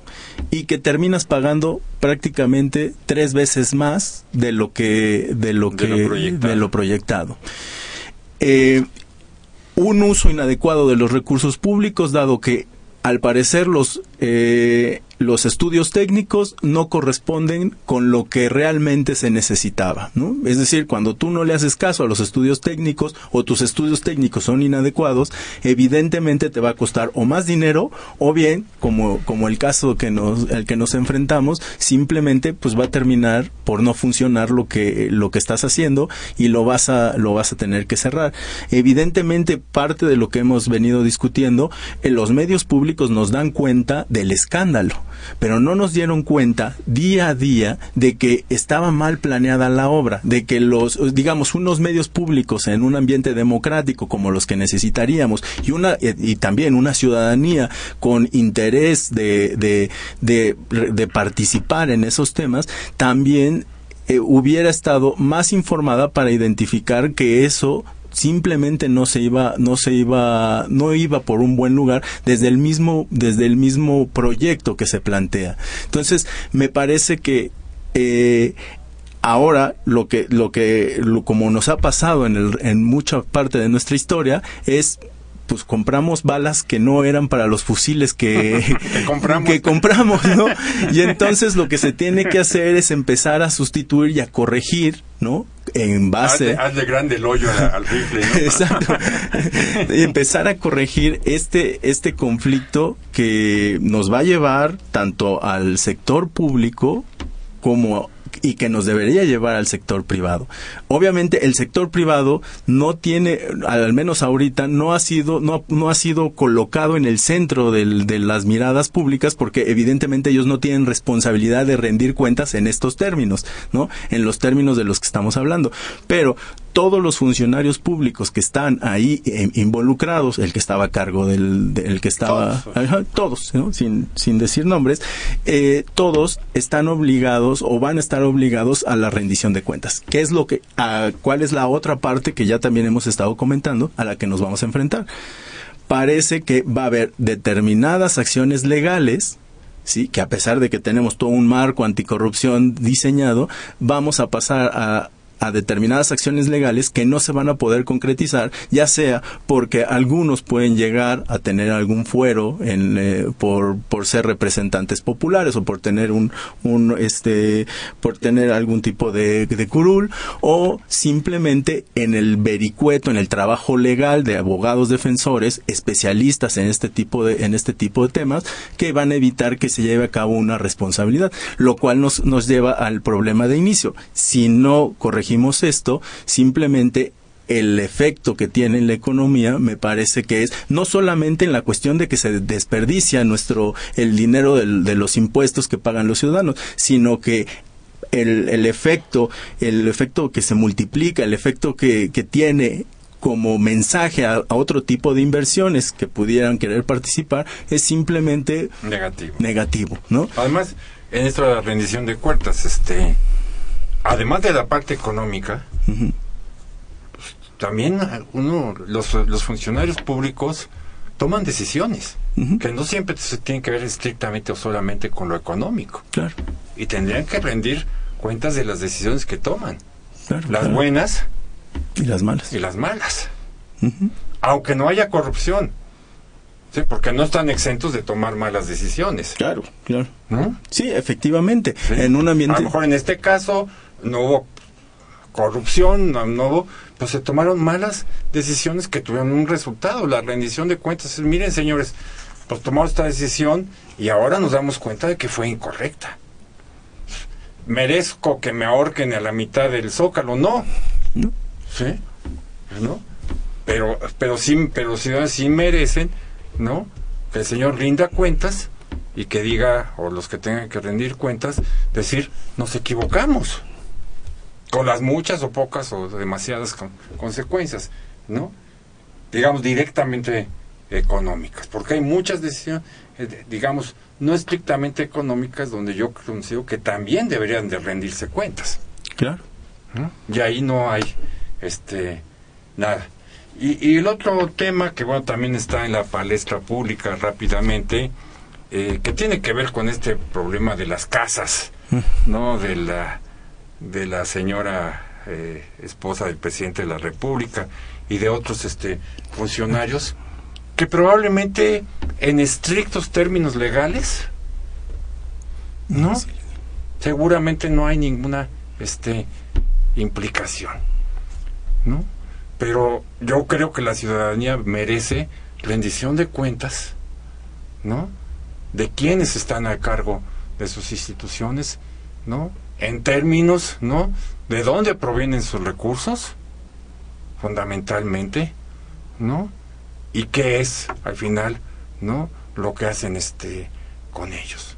y que terminas pagando prácticamente tres veces más de lo que de lo De que lo proyectado. de lo proyectado. Eh, un uso inadecuado de los recursos públicos, dado que al parecer los, eh, los estudios técnicos no corresponden con lo que realmente se necesitaba. ¿no? Es decir, cuando tú no le haces caso a los estudios técnicos o tus estudios técnicos son inadecuados, evidentemente te va a costar o más dinero o bien, como, como el caso que nos, al que nos enfrentamos, simplemente pues va a terminar por no funcionar lo que, lo que estás haciendo y lo vas a, lo vas a tener que cerrar. Evidentemente, parte de lo que hemos venido discutiendo, en los medios públicos nos dan cuenta del escándalo, pero no nos dieron cuenta día a día de que estaba mal planeada la obra, de que los, digamos, unos medios públicos en un ambiente democrático como los que necesitaríamos y una eh, y también una ciudadanía con interés de, de, de, participar en esos temas, también eh, hubiera estado más informada para identificar que eso simplemente no se iba no se iba no iba por un buen lugar desde el mismo desde el mismo proyecto que se plantea. Entonces me parece que eh, ahora lo que lo que lo- como nos ha pasado en el, en mucha parte de nuestra historia es pues compramos balas que no eran para los fusiles que, [LAUGHS] Que compramos. que compramos, ¿no? Y entonces lo que se tiene que hacer es empezar a sustituir y a corregir, ¿no? En base Hazle, hazle grande el hoyo al, al rifle, ¿no? [LAUGHS] Exacto. Y empezar a corregir este, este conflicto que nos va a llevar tanto al sector público como y que nos debería llevar al sector privado. Obviamente el sector privado no tiene, al menos ahorita, no ha sido, no, no ha sido colocado en el centro de las miradas públicas porque evidentemente ellos no tienen responsabilidad de rendir cuentas en estos términos, ¿no? En los términos de los que estamos hablando. Pero todos los funcionarios públicos que están ahí eh, involucrados, el que estaba a cargo del, del que estaba, Todos. Ajá, todos, ¿no? sin, sin decir nombres, eh, todos están obligados o van a estar obligados a la rendición de cuentas. ¿Qué es lo que, a, cuál es la otra parte que ya también hemos estado comentando a la que nos vamos a enfrentar? Parece que va a haber determinadas acciones legales sí, que a pesar de que tenemos todo un marco anticorrupción diseñado, vamos a pasar a a determinadas acciones legales que no se van a poder concretizar, ya sea porque algunos pueden llegar a tener algún fuero en, eh, por, por ser representantes populares o por tener un, un este por tener algún tipo de, curul o simplemente en el vericueto, en el trabajo legal de abogados defensores especialistas en este tipo de en este tipo de temas que van a evitar que se lleve a cabo una responsabilidad, lo cual nos, nos lleva al problema de inicio. Si no corregimos esto, simplemente el efecto que tiene en la economía me parece que es no solamente en la cuestión de que se desperdicia nuestro el dinero del- de los impuestos que pagan los ciudadanos, sino que el, el efecto, el efecto que se multiplica, el efecto que, que tiene como mensaje a, a otro tipo de inversiones que pudieran querer participar es simplemente Negativo. negativo, ¿no? Además, en esto de la rendición de cuentas, este, además de la parte económica, pues, también uno, los, los funcionarios públicos toman decisiones que no siempre se tienen que ver estrictamente o solamente con lo económico Claro, y tendrían que rendir cuentas de las decisiones que toman, claro. las claro. buenas y las malas. y las malas, aunque no haya corrupción, ¿sí? porque no están exentos de tomar malas decisiones, Claro, claro. ¿no? Sí, efectivamente. ¿Sí? En un ambiente. A lo mejor en este caso no hubo corrupción, no, no hubo, pues se tomaron malas decisiones que tuvieron un resultado, la rendición de cuentas. Miren, señores, pues tomamos esta decisión y ahora nos damos cuenta de que fue incorrecta. Merezco que me ahorquen a la mitad del zócalo, no. ¿no? ¿Sí? ¿No? Pero, pero sí, pero sí, sí merecen, ¿no? Que el señor rinda cuentas y que diga, o los que tengan que rendir cuentas, decir, nos equivocamos. Con las muchas o pocas o demasiadas con- consecuencias, ¿no? Digamos, directamente económicas. Porque hay muchas decisiones, eh, digamos, no estrictamente económicas, donde yo considero que también deberían de rendirse cuentas. Claro. ¿no? Y ahí no hay este nada. Y, y el otro tema que bueno también está en la palestra pública rápidamente, eh, que tiene que ver con este problema de las casas, ¿no? De la, de la señora eh, esposa del presidente de la República y de otros este funcionarios que probablemente en estrictos términos legales no seguramente no hay ninguna este implicación no pero yo creo que la ciudadanía merece rendición de cuentas no de quienes están a cargo de sus instituciones no en términos no de dónde provienen sus recursos fundamentalmente no y qué es al final no lo que hacen este con ellos.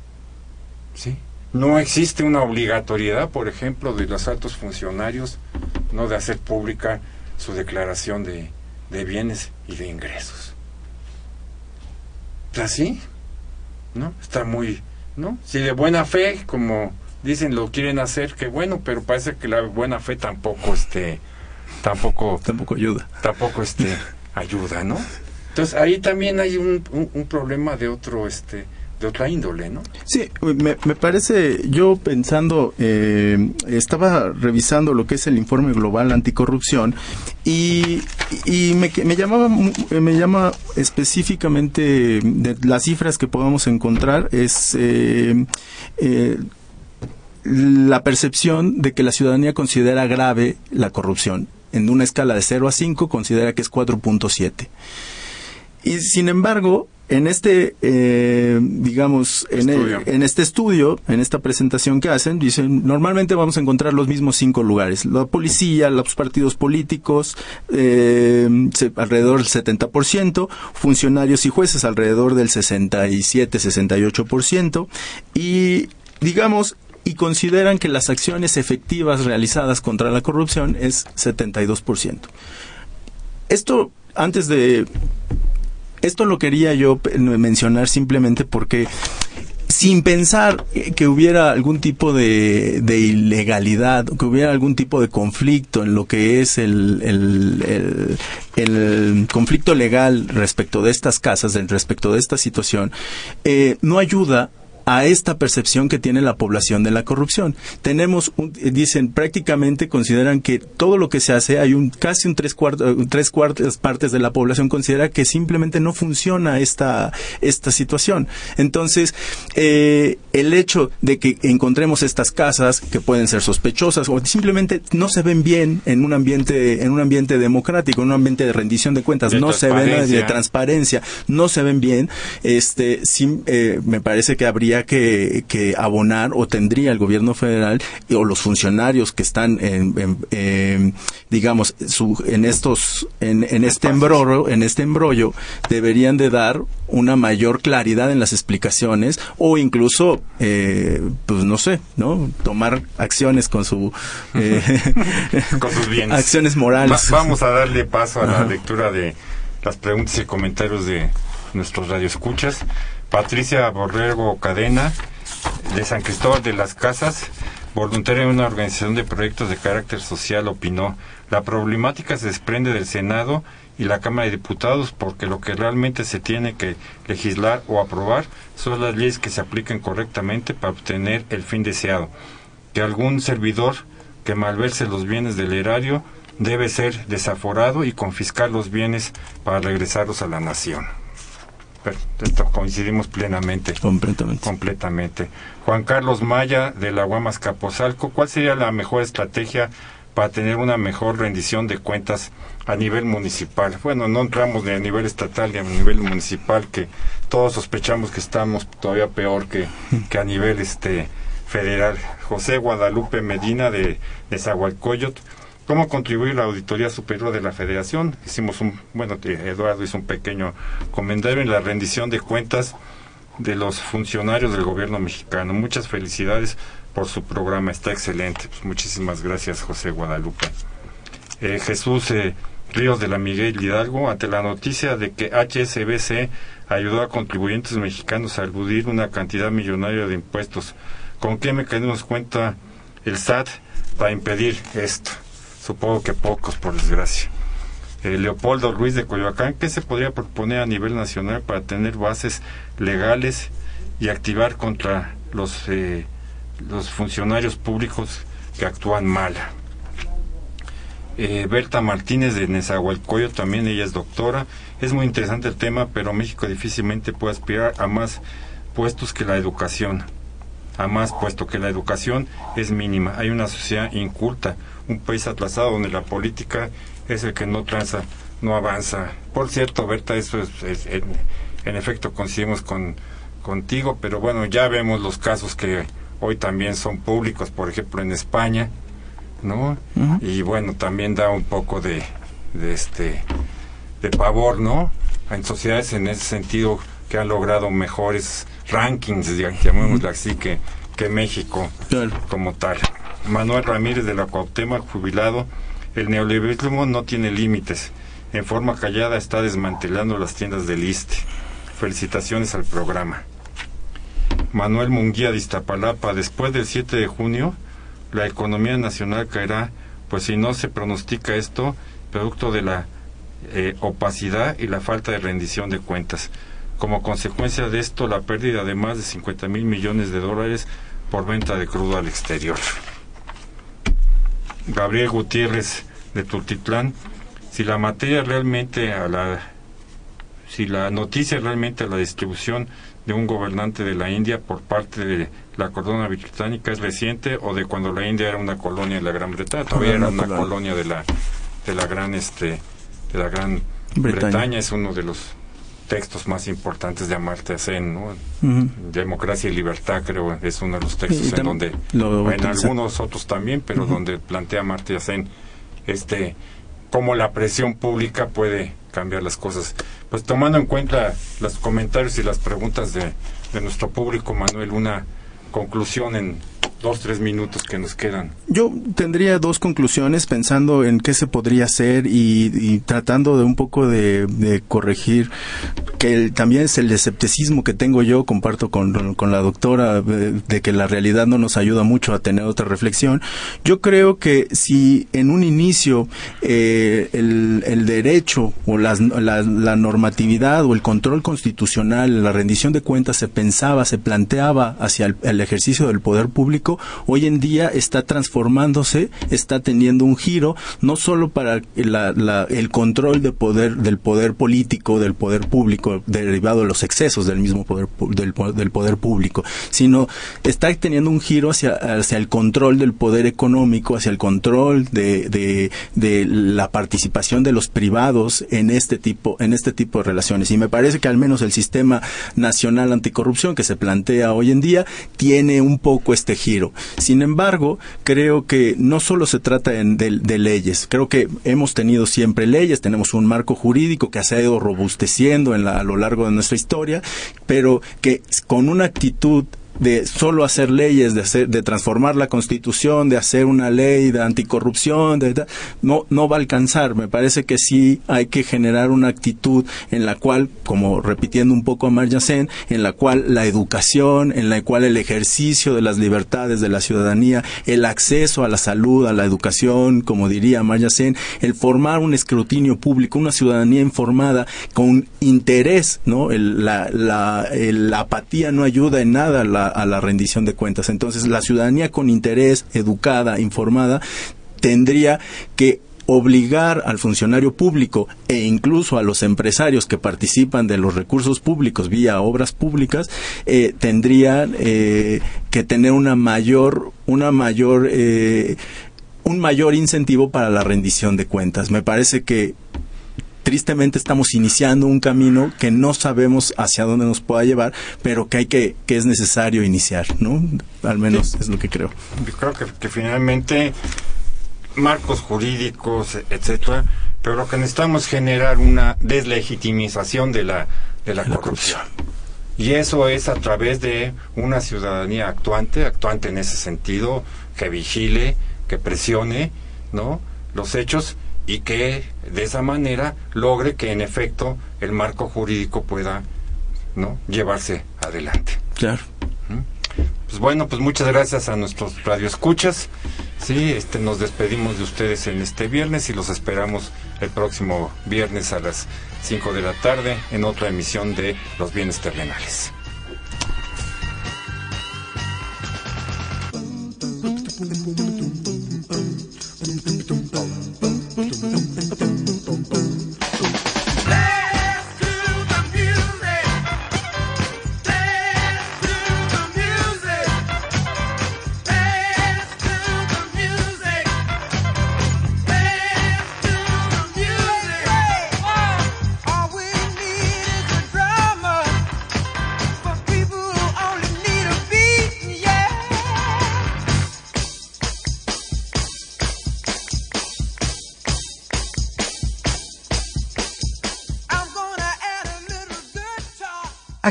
Sí no existe una obligatoriedad por ejemplo de los altos funcionarios no de hacer pública su declaración de, de bienes y de ingresos. Así no está muy no si de buena fe como dicen lo quieren hacer que bueno pero parece que la buena fe tampoco este tampoco Tampoco ayuda. tampoco este ayuda, ¿no? Entonces ahí también hay un, un, un problema de otro este de otra índole, ¿no? Sí, me, me parece, yo pensando, eh, estaba revisando lo que es el informe global anticorrupción y, y me, me llamaba, me llama específicamente de las cifras que podamos encontrar es eh, eh, la percepción de que la ciudadanía considera grave la corrupción. En una escala de 0 a 5 considera que es 4.7. Y sin embargo, en este, eh, digamos, en, el- Estudio. en este estudio, en esta presentación que hacen, dicen, normalmente vamos a encontrar los mismos cinco lugares. La policía, los partidos políticos, eh, alrededor del 70%, funcionarios y jueces alrededor del 67-68%, y digamos, y consideran que las acciones efectivas realizadas contra la corrupción es 72%. Esto, antes de esto lo quería yo mencionar simplemente porque sin pensar que hubiera algún tipo de, ilegalidad, que hubiera algún tipo de conflicto en lo que es el, el, el- conflicto legal respecto de estas casas, respecto de esta situación, eh, no ayuda a esta percepción que tiene la población de la corrupción. Tenemos, un- eh, dicen, prácticamente consideran que todo lo que se hace, hay un casi un tres, cuart- eh, tres cuartas partes de la población considera que simplemente no funciona esta, esta situación. Entonces, eh, el hecho de que encontremos estas casas que pueden ser sospechosas o simplemente no se ven bien en un ambiente, en un ambiente democrático, en un ambiente de rendición de cuentas, De no se ven de transparencia. no se ven bien, este, sí, eh, me parece que habría que, que abonar o tendría el gobierno federal o los funcionarios que están en, en, digamos, su, en estos, en, en este embrollo, en este embrollo, deberían de dar una mayor claridad en las explicaciones o incluso, eh, pues no sé, ¿no? Tomar acciones con su, [LAUGHS] eh, [LAUGHS] con sus bienes. acciones morales. Va- vamos a darle paso a la lectura de las preguntas y comentarios de nuestros radioescuchas. Patricia Borrego Cadena, de San Cristóbal de las Casas, voluntaria en una organización de proyectos de carácter social, opinó, la problemática se desprende del Senado y la Cámara de Diputados porque lo que realmente se tiene que legislar o aprobar son las leyes que se apliquen correctamente para obtener el fin deseado. Que algún servidor que malverse los bienes del erario debe ser desaforado y confiscar los bienes para regresarlos a la nación. Esto coincidimos plenamente. Completamente. Completamente. Juan Carlos Maya de la Guamas Capozalco, ¿cuál sería la mejor estrategia para tener una mejor rendición de cuentas a nivel municipal? Bueno, no entramos ni a nivel estatal ni a nivel municipal, que todos sospechamos que estamos todavía peor que, [LAUGHS] que a nivel este federal. José Guadalupe Medina de, de Zahualcóyotl, ¿Cómo contribuir la Auditoría Superior de la Federación? Hicimos un, bueno, eh, Eduardo hizo un pequeño comentario en la rendición de cuentas de los funcionarios del gobierno mexicano. Muchas felicidades por su programa, está excelente. Pues muchísimas gracias, José Guadalupe. Eh, Jesús eh, Ríos de la Miguel Hidalgo, ante la noticia de que HSBC ayudó a contribuyentes mexicanos a eludir una cantidad millonaria de impuestos, ¿con qué mecanismos cuenta el SAT para impedir esto? Supongo que pocos, por desgracia. Eh, Leopoldo Ruiz de Coyoacán, ¿qué se podría proponer a nivel nacional para tener bases legales y activar contra los, eh, los funcionarios públicos que actúan mal? Eh, Berta Martínez de Nezahualcóyotl, también ella es doctora. Es muy interesante el tema, pero México difícilmente puede aspirar a más puestos que la educación. A más puesto que la educación es mínima. Hay una sociedad inculta, un país atrasado donde la política es el que no tranza, no avanza. Por cierto, Berta, eso es, es- en, en efecto coincidimos con, contigo, pero bueno, ya vemos los casos que hoy también son públicos, por ejemplo en España, ¿no? Y bueno, también da un poco de, de este de pavor, ¿no? En sociedades en ese sentido que han logrado mejores rankings, digamos, llamémoslo así, que, que México Claro. como tal. Manuel Ramírez de la Cuauhtémoc, jubilado, el neoliberalismo no tiene límites. En forma callada está desmantelando las tiendas del ISTE. Felicitaciones al programa. Manuel Munguía de Iztapalapa, después del 7 de junio, la economía nacional caerá, pues si no se pronostica esto, producto de la eh, opacidad y la falta de rendición de cuentas. Como consecuencia de esto, la pérdida de más de 50 mil millones de dólares por venta de crudo al exterior. Gabriel Gutiérrez de Tultitlán, si la materia realmente a la si la noticia realmente a la distribución de un gobernante de la India por parte de la corona británica es reciente o de cuando la India era una colonia de la Gran Bretaña, todavía era Una colonia. colonia de la de la gran este de la Gran Bretaña. Bretaña, es uno de los textos más importantes de Amartya Sen, ¿no? Democracia y Libertad, creo, es uno de los textos en donde, lo en algunos otros también, pero donde plantea Amartya Sen este, cómo la presión pública puede cambiar las cosas. Pues tomando en cuenta los comentarios y las preguntas de, de nuestro público, Manuel, una conclusión en dos, tres minutos que nos quedan. Yo tendría dos conclusiones pensando en qué se podría hacer y, tratando de un poco de, corregir que el- también es el escepticismo que tengo yo, comparto con, con la doctora, de, que la realidad no nos ayuda mucho a tener otra reflexión. Yo creo que si en un inicio eh, el, derecho o las- la, normatividad o el control constitucional, la rendición de cuentas se pensaba, se planteaba hacia el ejercicio del poder público, hoy en día está transformándose, está teniendo un giro, no solo para la- la- el control de poder, del poder político, del poder público, derivado de los excesos del mismo poder, del, po- del poder público, sino está teniendo un giro hacia, hacia el control del poder económico, hacia el control de, de, de la participación de los privados en este tipo, en este tipo de relaciones. Y me parece que al menos el sistema nacional anticorrupción que se plantea hoy en día tiene un poco este giro. Sin embargo, creo que no solo se trata de, de leyes, creo que hemos tenido siempre leyes, tenemos un marco jurídico que se ha ido robusteciendo en la- a lo largo de nuestra historia, pero que con una actitud de solo hacer leyes, de hacer, de transformar la constitución, de hacer una ley de anticorrupción, de, no, no va a alcanzar. Me parece que sí hay que generar una actitud en la cual, como repitiendo un poco a Marja Sen, en la cual la educación, en la cual el ejercicio de las libertades de la ciudadanía, el acceso a la salud, a la educación, como diría Marja Sen, el formar un escrutinio público, una ciudadanía informada con interés, ¿no? El- la, la, la apatía no ayuda en nada a a la rendición de cuentas. Entonces, la ciudadanía con interés, educada, informada, tendría que obligar al funcionario público e incluso a los empresarios que participan de los recursos públicos vía obras públicas eh, tendrían eh, que tener una mayor una mayor eh, un mayor incentivo para la rendición de cuentas me parece que tristemente estamos iniciando un camino que no sabemos hacia dónde nos pueda llevar, pero que hay que que es necesario iniciar, ¿no? Al menos es lo que creo. Yo creo que, que finalmente marcos jurídicos, etcétera, pero lo que necesitamos es generar una deslegitimización de la, de la, La corrupción. Y eso es a través de una ciudadanía actuante, actuante en ese sentido, que vigile, que presione, ¿no? los hechos y que de esa manera logre que en efecto el marco jurídico pueda ¿no? llevarse adelante. Claro. Pues bueno, pues muchas gracias a nuestros radioescuchas. Sí, este nos despedimos de ustedes en este viernes y los esperamos el próximo viernes a las 5 de la tarde en otra emisión de Los bienes terrenales.